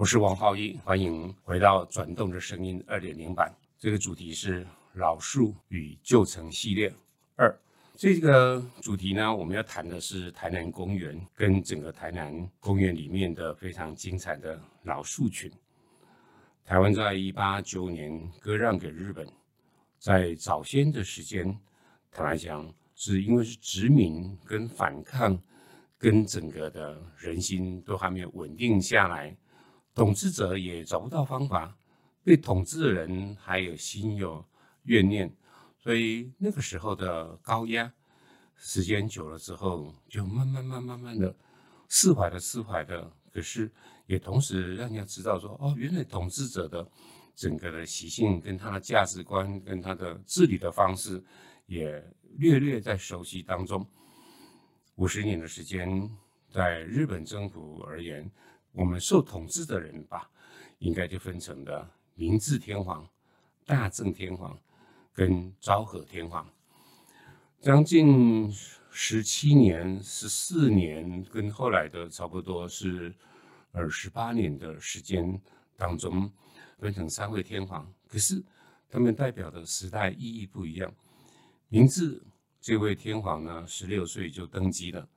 我是王浩一，欢迎回到《转动的声音》二点零版。这个主题是老树与旧城系列二。这个主题呢，我们要谈的是台南公园跟整个台南公园里面的非常精彩的老树群。台湾在一八九年割让给日本，在早先的时间，坦白讲，是因为是殖民跟反抗。跟整个的人心都还没有稳定下来，统治者也找不到方法，被统治的人还有心有怨念，所以那个时候的高压，时间久了之后，就慢慢慢慢慢的释怀的释怀的，可是也同时让人家知道说，哦，原来统治者的整个的习性跟他的价值观跟他的治理的方式，也略略在熟悉当中。五十年的时间，在日本政府而言，我们受统治的人吧，应该就分成了明治天皇、大正天皇跟昭和天皇。将近十七年、十四年，跟后来的差不多是二十八年的时间当中，分成三位天皇。可是他们代表的时代意义不一样。明治。这位天皇呢，十六岁就登基了。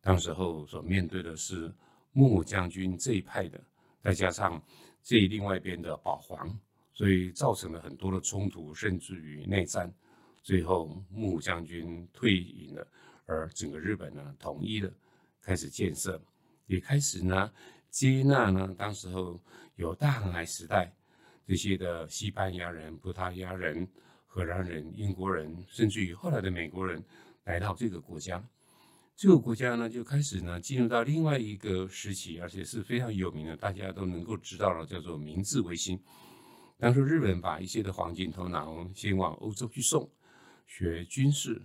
当时候所面对的是幕将军这一派的，再加上这另外一边的保皇，所以造成了很多的冲突，甚至于内战。最后幕将军退隐了，而整个日本呢，统一了，开始建设，也开始呢接纳呢，当时候有大航海时代这些的西班牙人、葡萄牙人。荷兰人、英国人，甚至于后来的美国人来到这个国家，这个国家呢就开始呢进入到另外一个时期，而且是非常有名的，大家都能够知道了，叫做明治维新。当时日本把一些的黄金头脑先往欧洲去送，学军事、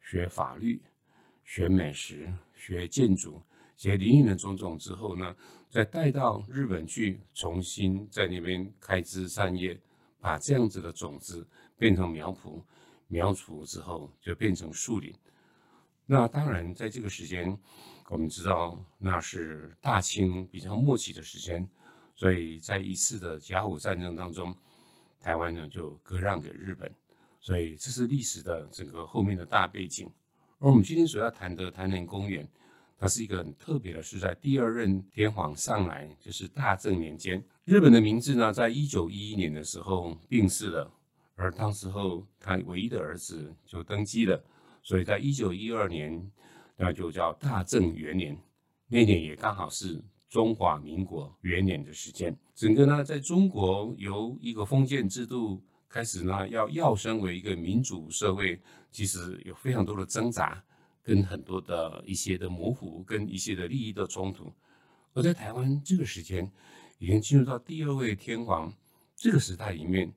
学法律、学美食、学建筑、学林林的种种之后呢，再带到日本去，重新在那边开枝散叶，把这样子的种子。变成苗圃，苗圃之后就变成树林。那当然，在这个时间，我们知道那是大清比较末期的时间，所以在一次的甲午战争当中，台湾呢就割让给日本，所以这是历史的整个后面的大背景。而我们今天所要谈的台南公园，它是一个很特别的，是在第二任天皇上来，就是大正年间，日本的名字呢，在一九一一年的时候病逝了。而当时候，他唯一的儿子就登基了，所以在一九一二年，那就叫大正元年，那年也刚好是中华民国元年的时间。整个呢，在中国由一个封建制度开始呢，要要升为一个民主社会，其实有非常多的挣扎，跟很多的一些的模糊，跟一些的利益的冲突。而在台湾这个时间，已经进入到第二位天皇这个时代里面。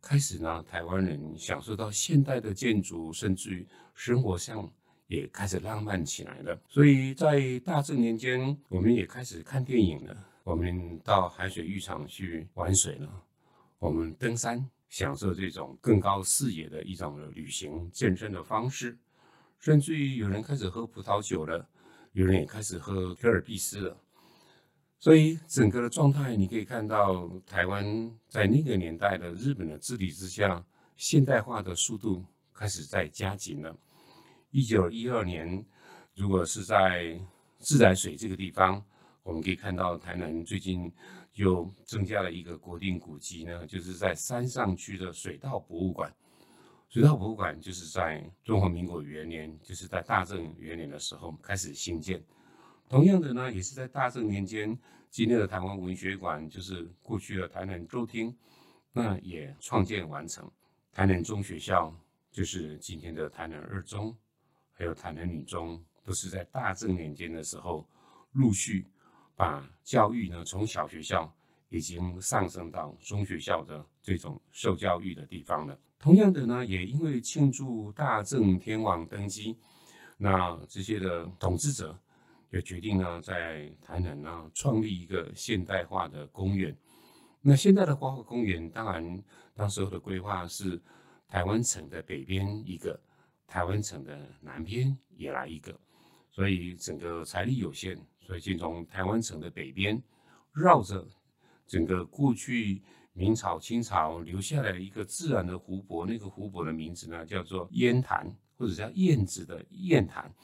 开始呢，台湾人享受到现代的建筑，甚至于生活上也开始浪漫起来了。所以在大正年间，我们也开始看电影了，我们到海水浴场去玩水了，我们登山，享受这种更高视野的一种旅行健身的方式，甚至于有人开始喝葡萄酒了，有人也开始喝科尔必斯了。所以整个的状态，你可以看到台湾在那个年代的日本的治理之下，现代化的速度开始在加紧了。一九一二年，如果是在自来水这个地方，我们可以看到台南最近又增加了一个国定古迹呢，就是在山上区的水稻博物馆。水稻博物馆就是在中华民国元年，就是在大正元年的时候开始兴建。同样的呢，也是在大正年间，今天的台湾文学馆就是过去的台南州厅，那也创建完成。台南中学校就是今天的台南二中，还有台南女中，都是在大正年间的时候陆续把教育呢从小学校已经上升到中学校的这种受教育的地方了。同样的呢，也因为庆祝大正天皇登基，那这些的统治者就决定呢，在台南呢创立一个现代化的公园。那现在的花卉公园，当然当时候的规划是台湾城的北边一个，台湾城的南边也来一个，所以整个财力有限，所以先从台湾城的北边绕着整个过去明朝、清朝留下来的一个自然的湖泊，那个湖泊的名字呢叫做燕潭，或者叫燕子的燕潭。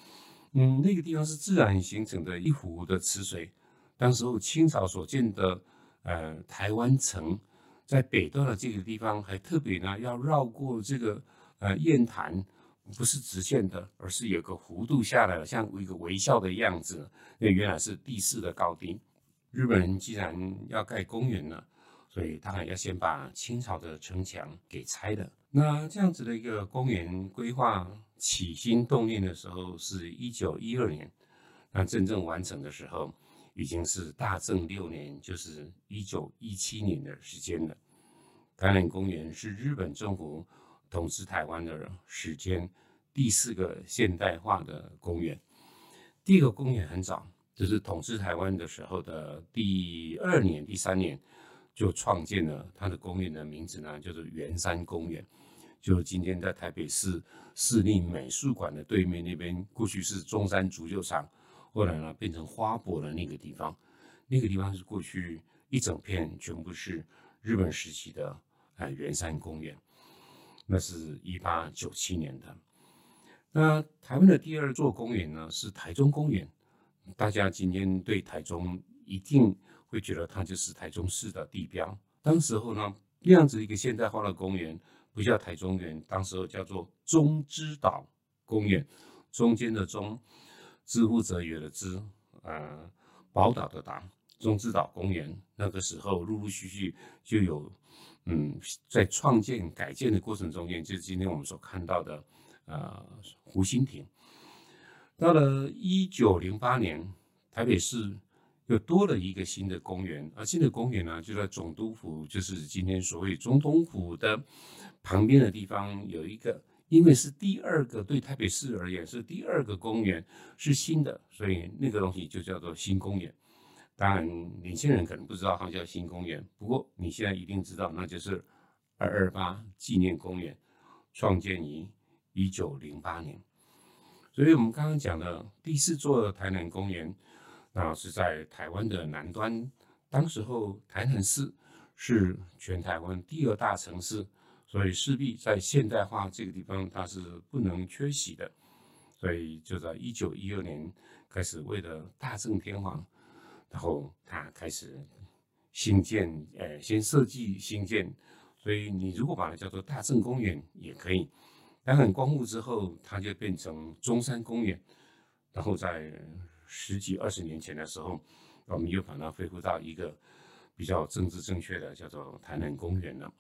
嗯，那个地方是自然形成的一湖的池水，当时候清朝所建的。呃，台湾城在北端的这个地方，还特别呢要绕过这个呃雁潭，不是直线的，而是有个弧度下来了，像一个微笑的样子。那原来是地势的高低。日本人既然要盖公园了，所以当然要先把清朝的城墙给拆了。那这样子的一个公园规划起心动念的时候，是一九一二年，那真正完成的时候。已经是大正六年，就是一九一七年的时间了。台南公园是日本政府统治台湾的时间第四个现代化的公园。第一个公园很早，就是统治台湾的时候的第二年、第三年就创建了它的公园的名字呢，就是圆山公园。就今天在台北市市立美术馆的对面那边，过去是中山足球场。后来呢，变成花博的那个地方，那个地方是过去一整片全部是日本时期的啊圆山公园，那是一八九七年的。那台湾的第二座公园呢是台中公园，大家今天对台中一定会觉得它就是台中市的地标。当时候呢，那样子一个现代化的公园不叫台中园，当时候叫做中之岛公园，中间的中。知乎者也的知，呃，宝岛的岛，中之岛公园，那个时候陆陆续续就有，嗯，在创建改建的过程中间，就是今天我们所看到的，呃，湖心亭。到了一九零八年，台北市又多了一个新的公园，而新的公园呢，就在总督府，就是今天所谓总统府的旁边的地方有一个。因为是第二个对台北市而言是第二个公园是新的，所以那个东西就叫做新公园。当然，年轻人可能不知道它叫新公园，不过你现在一定知道，那就是二二八纪念公园，创建于一九零八年。所以我们刚刚讲的第四座台南公园，那是在台湾的南端。当时候台南市是全台湾第二大城市。所以势必在现代化这个地方，它是不能缺席的。所以就在一九一二年开始，为了大正天皇，然后他开始新建，呃，先设计新建。所以你如果把它叫做大正公园也可以。但很光复之后，它就变成中山公园。然后在十几二十年前的时候，我们又把它恢复到一个比较政治正确的，叫做台南公园了。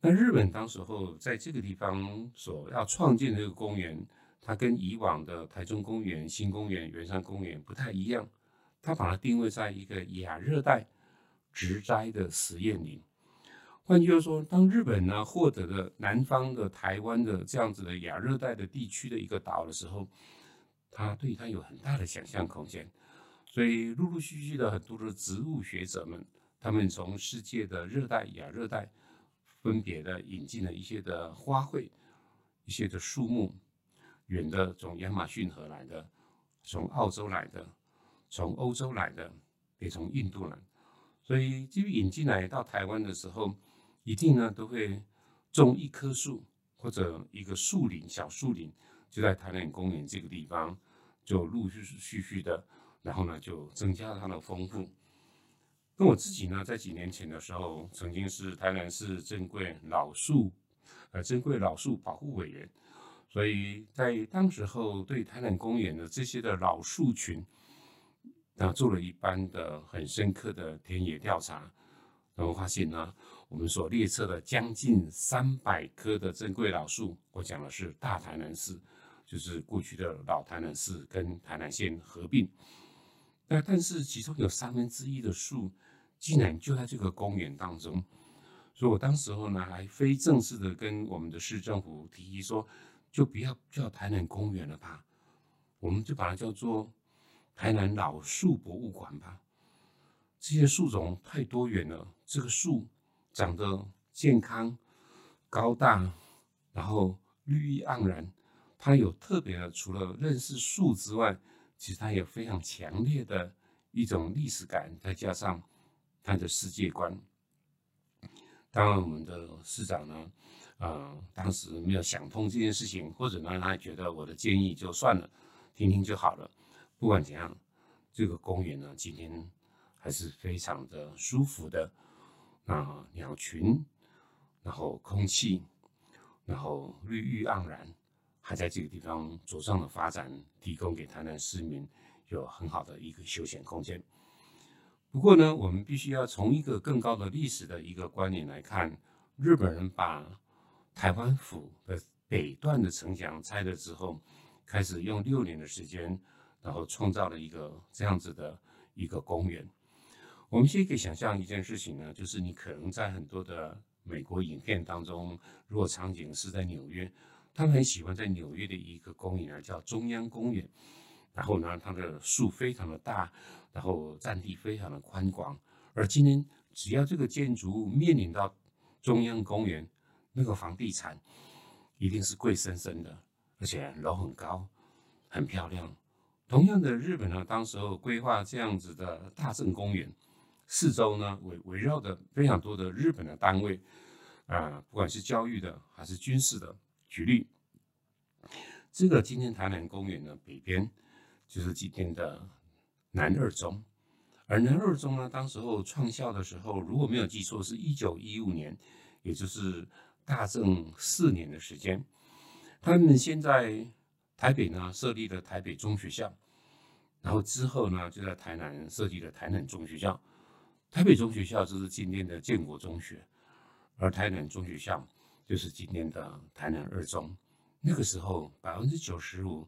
那日本当时候在这个地方所要创建这个公园，它跟以往的台中公园、新公园、圆山公园不太一样，它把它定位在一个亚热带植栽的实验林。换句话说，当日本呢获得了南方的台湾的这样子的亚热带的地区的一个岛的时候，它对它有很大的想象空间。所以陆陆续续的很多的植物学者们，他们从世界的热带、亚热带。分别的引进了一些的花卉，一些的树木，远的从亚马逊河来的，从澳洲来的，从欧洲来的，也从印度来，所以就引进来到台湾的时候，一定呢都会种一棵树或者一个树林，小树林就在台南公园这个地方，就陆陆续续的，然后呢就增加它的丰富。那我自己呢，在几年前的时候，曾经是台南市珍贵老树，呃，珍贵老树保护委员，所以在当时候对台南公园的这些的老树群，那做了一般的很深刻的田野调查，然后发现呢，我们所列册的将近三百棵的珍贵老树，我讲的是大台南市，就是过去的老台南市跟台南县合并，那但是其中有三分之一的树。竟然就在这个公园当中。所以我当时候呢，还非正式的跟我们的市政府提议说，就不要叫台南公园了吧，我们就把它叫做台南老树博物馆吧。这些树种太多元了，这个树长得健康、高大，然后绿意盎然。它有特别的，除了认识树之外，其实它有非常强烈的一种历史感，再加上它的世界观。当然，我们的市长呢，呃，当时没有想通这件事情，或者呢，他觉得我的建议就算了，听听就好了。不管怎样，这个公园呢，今天还是非常的舒服的。那鸟群，然后空气，然后绿意盎然。还在这个地方茁壮的发展，提供给台南市民有很好的一个休闲空间。不过呢，我们必须要从一个更高的历史的一个观念来看，日本人把台湾府的北段的城墙拆了之后，开始用六年的时间，然后创造了一个这样子的一个公园。我们先可以想象一件事情呢，就是你可能在很多的美国影片当中，如果场景是在纽约。他们很喜欢在纽约的一个公园啊，叫中央公园。然后呢，它的树非常的大，然后占地非常的宽广。而今天，只要这个建筑物面临到中央公园，那个房地产一定是贵生生的，而且楼很高，很漂亮。同样的，日本呢，当时候规划这样子的大正公园，四周呢围围绕着非常多的日本的单位，啊，不管是教育的还是军事的。举例，这个今天台南公园的北边就是今天的南二中，而南二中呢，当时候创校的时候，如果没有记错，是一九一五年，也就是大正四年的时间。他们现在台北呢设立了台北中学校，然后之后呢就在台南设立了台南中学校。台北中学校就是今天的建国中学，而台南中学校。就是今天的台南二中，那个时候百分之九十五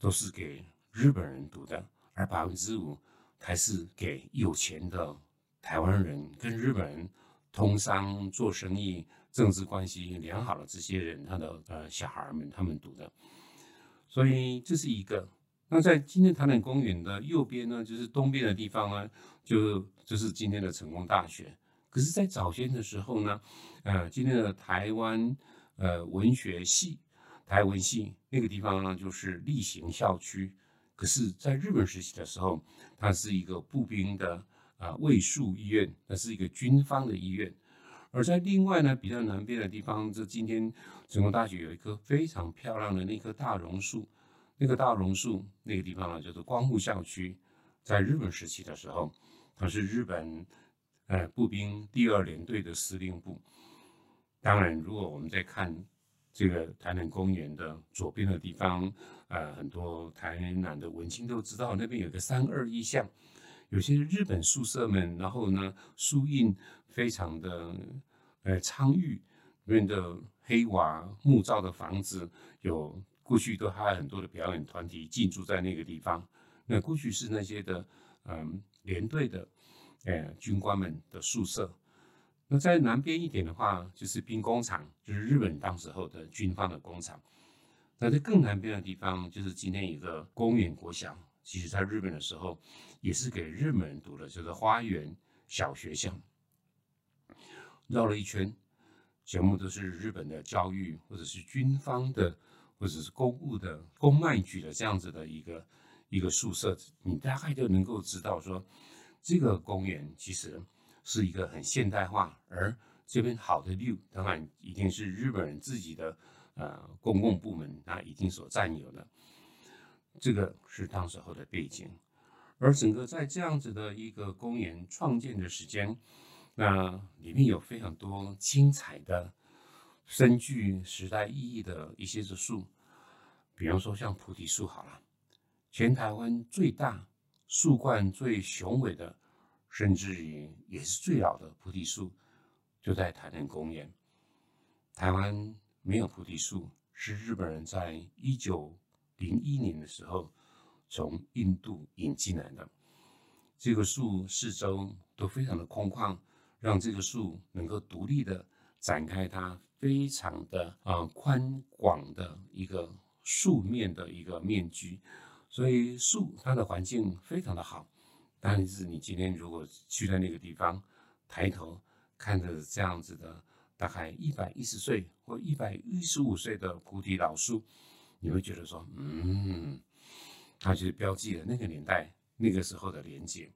都是给日本人读的，而百分之五还是给有钱的台湾人跟日本人通商、做生意、政治关系良好的这些人他的呃小孩们他们读的。所以这是一个。那在今天台南公园的右边呢，就是东边的地方呢，就就是今天的成功大学。可是，在早先的时候呢，呃，今天的台湾呃文学系、台文系那个地方呢，就是例行校区。可是，在日本时期的时候，它是一个步兵的啊卫戍医院，那是一个军方的医院。而在另外呢，比较南边的地方，这今天成功大学有一棵非常漂亮的那棵大榕树，那个大榕树那个地方呢，就是光复校区。在日本时期的时候，它是日本。呃，步兵第二联队的司令部。当然，如果我们在看这个台南公园的左边的地方，呃，很多台南的文青都知道，那边有个三二一巷，有些日本宿舍们，然后呢，书印非常的呃苍郁，里面的黑瓦木造的房子，有过去都还有很多的表演团体进驻在那个地方。那过去是那些的嗯连队的。呃，军官们的宿舍。那在南边一点的话，就是兵工厂，就是日本当时候的军方的工厂。那在更南边的地方，就是今天一个公园国小，其实在日本的时候也是给日本人读的，就是花园小学校。绕了一圈，全部都是日本的教育，或者是军方的，或者是公务的、公卖局的这样子的一个一个宿舍，你大概就能够知道说。这个公园其实是一个很现代化，而这边好的 view 当然一定是日本人自己的呃公共部门那已经所占有的。这个是当时候的背景，而整个在这样子的一个公园创建的时间，那里面有非常多精彩的、深具时代意义的一些的树，比方说像菩提树好了，全台湾最大。树冠最雄伟的，甚至于也是最老的菩提树，就在台南公园。台湾没有菩提树，是日本人在一九零一年的时候从印度引进来的。这个树四周都非常的空旷，让这个树能够独立的展开它非常的啊宽广的一个树面的一个面积，所以树它的环境非常的好。但是你今天如果去在那个地方，抬头看着这样子的大概一百一十岁或一百一十五岁的菩提老树，你会觉得说，嗯，它就是标记了那个年代那个时候的连接。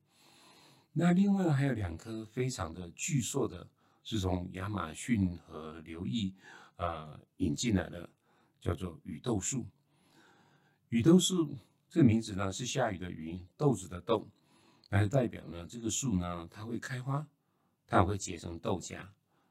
那另外还有两棵非常的巨硕的，是从亚马逊和流域呃引进来的，叫做雨豆树。雨豆树这个名字呢是下雨的雨，豆子的豆。来代表呢，这个树呢，它会开花，它会结成豆荚。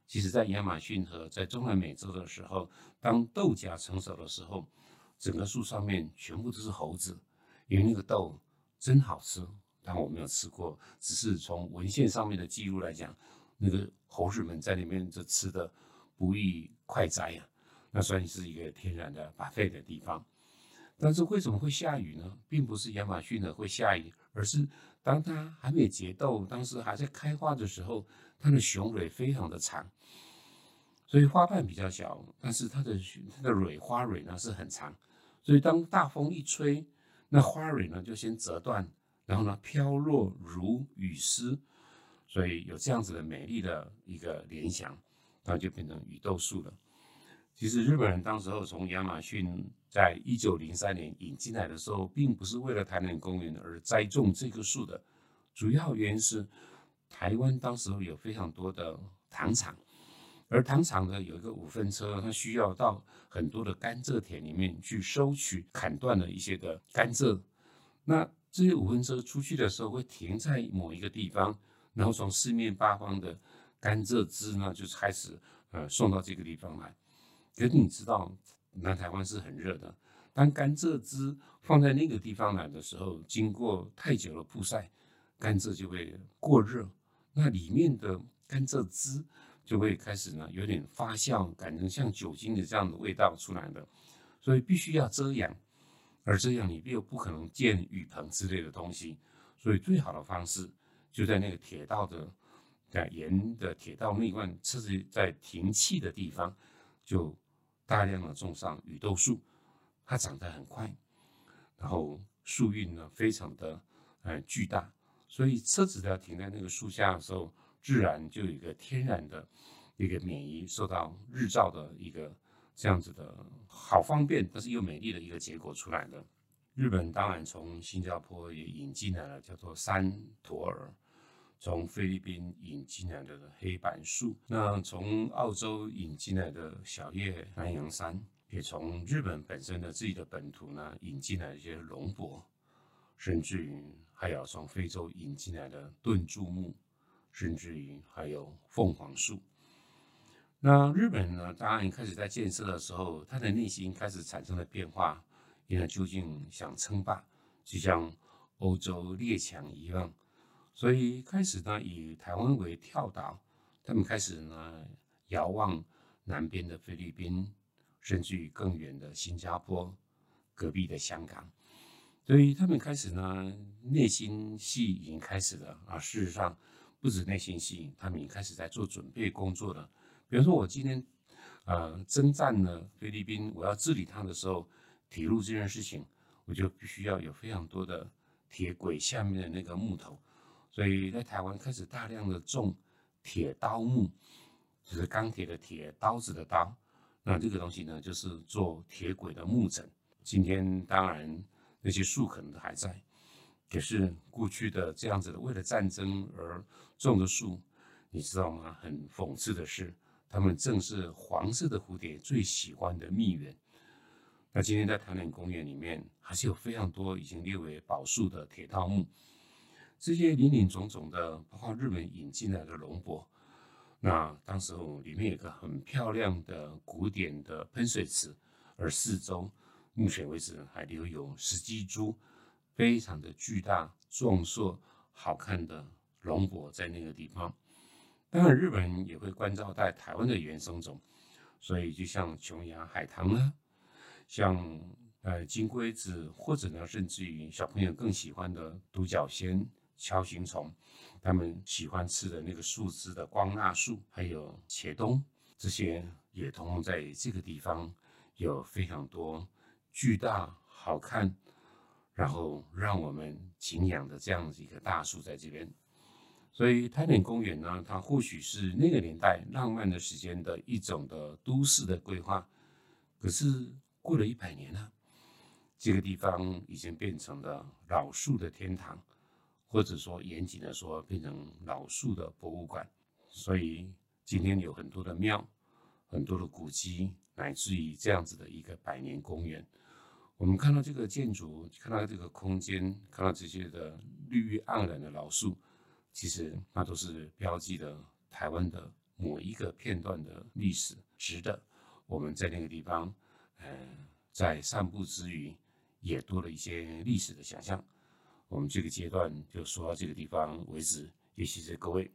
其实，在亚马逊河在中南美洲的时候，当豆荚成熟的时候，整个树上面全部都是猴子，因为那个豆真好吃。但我没有吃过，只是从文献上面的记录来讲，那个猴子们在里面就吃的不亦快哉呀。那算是一个天然的把废的地方。但是为什么会下雨呢？并不是亚马逊呢会下雨，而是当它还没结豆，当时还在开花的时候，它的雄蕊非常的长，所以花瓣比较小，但是它的它的蕊花蕊呢是很长，所以当大风一吹，那花蕊呢就先折断，然后呢飘落如雨丝，所以有这样子的美丽的一个联想，那就变成雨豆树了。其实日本人当时候从亚马逊在一九零三年引进来的时候，并不是为了台南公园而栽种这棵树的，主要原因是台湾当时有非常多的糖厂，而糖厂呢有一个五分车，它需要到很多的甘蔗田里面去收取砍断了一些的甘蔗，那这些五分车出去的时候会停在某一个地方，然后从四面八方的甘蔗枝呢就开始呃送到这个地方来。可是你知道，南台湾是很热的。当甘蔗汁放在那个地方来的时候，经过太久了曝晒，甘蔗就会过热，那里面的甘蔗汁就会开始呢有点发酵，改成像酒精的这样的味道出来的。所以必须要遮阳，而遮阳你又不可能建雨棚之类的东西，所以最好的方式就在那个铁道的在沿的铁道那段车子在停气的地方就。大量的种上雨豆树，它长得很快，然后树荫呢非常的呃巨大，所以车子要停在那个树下的时候，自然就有一个天然的一个免疫受到日照的一个这样子的好方便，但是又美丽的一个结果出来的。日本当然从新加坡也引进来了叫做山驼儿。从菲律宾引进来的黑板树，那从澳洲引进来的小叶南洋杉，也从日本本身的自己的本土呢引进来一些龙柏，甚至于还有从非洲引进来的盾柱木，甚至于还有凤凰树。那日本呢，当然开始在建设的时候，他的内心开始产生了变化，因为究竟想称霸，就像欧洲列强一样。所以开始呢，以台湾为跳岛，他们开始呢遥望南边的菲律宾，甚至于更远的新加坡，隔壁的香港。所以他们开始呢，内心戏已经开始了啊。事实上，不止内心戏，他们已经开始在做准备工作了。比如说，我今天呃征战了菲律宾，我要治理它的时候，铁路这件事情，我就必须要有非常多的铁轨下面的那个木头。所以在台湾开始大量的种铁刀木，就是钢铁的铁，刀子的刀。那这个东西呢，就是做铁轨的木枕。今天当然那些树可能都还在，可是过去的这样子的为了战争而种的树，你知道吗？很讽刺的是，它们正是黄色的蝴蝶最喜欢的蜜源。那今天在台南公园里面，还是有非常多已经列为宝树的铁道木。这些林林总总的，包括日本引进来的龙柏，那当时候里面有个很漂亮的古典的喷水池，而四周目前为止还留有十几株非常的巨大、壮硕、好看的龙柏在那个地方。当然，日本也会关照在台湾的原生种，所以就像琼崖海棠呢，像呃金龟子，或者呢甚至于小朋友更喜欢的独角仙。锹形虫，他们喜欢吃的那个树枝的光蜡树，还有茄冬，这些也通通在这个地方有非常多巨大、好看，然后让我们敬仰的这样子一个大树在这边。所以泰典公园呢，它或许是那个年代浪漫的时间的一种的都市的规划，可是过了一百年了，这个地方已经变成了老树的天堂，或者说严谨的说，变成老树的博物馆。所以今天有很多的庙，很多的古迹，乃至于这样子的一个百年公园，我们看到这个建筑，看到这个空间，看到这些的绿意盎然的老树。其实那都是标记的台湾的某一个片段的历史，值得我们在那个地方，嗯，在散步之余，也多了一些历史的想象。我们这个阶段就说到这个地方为止，也谢谢各位。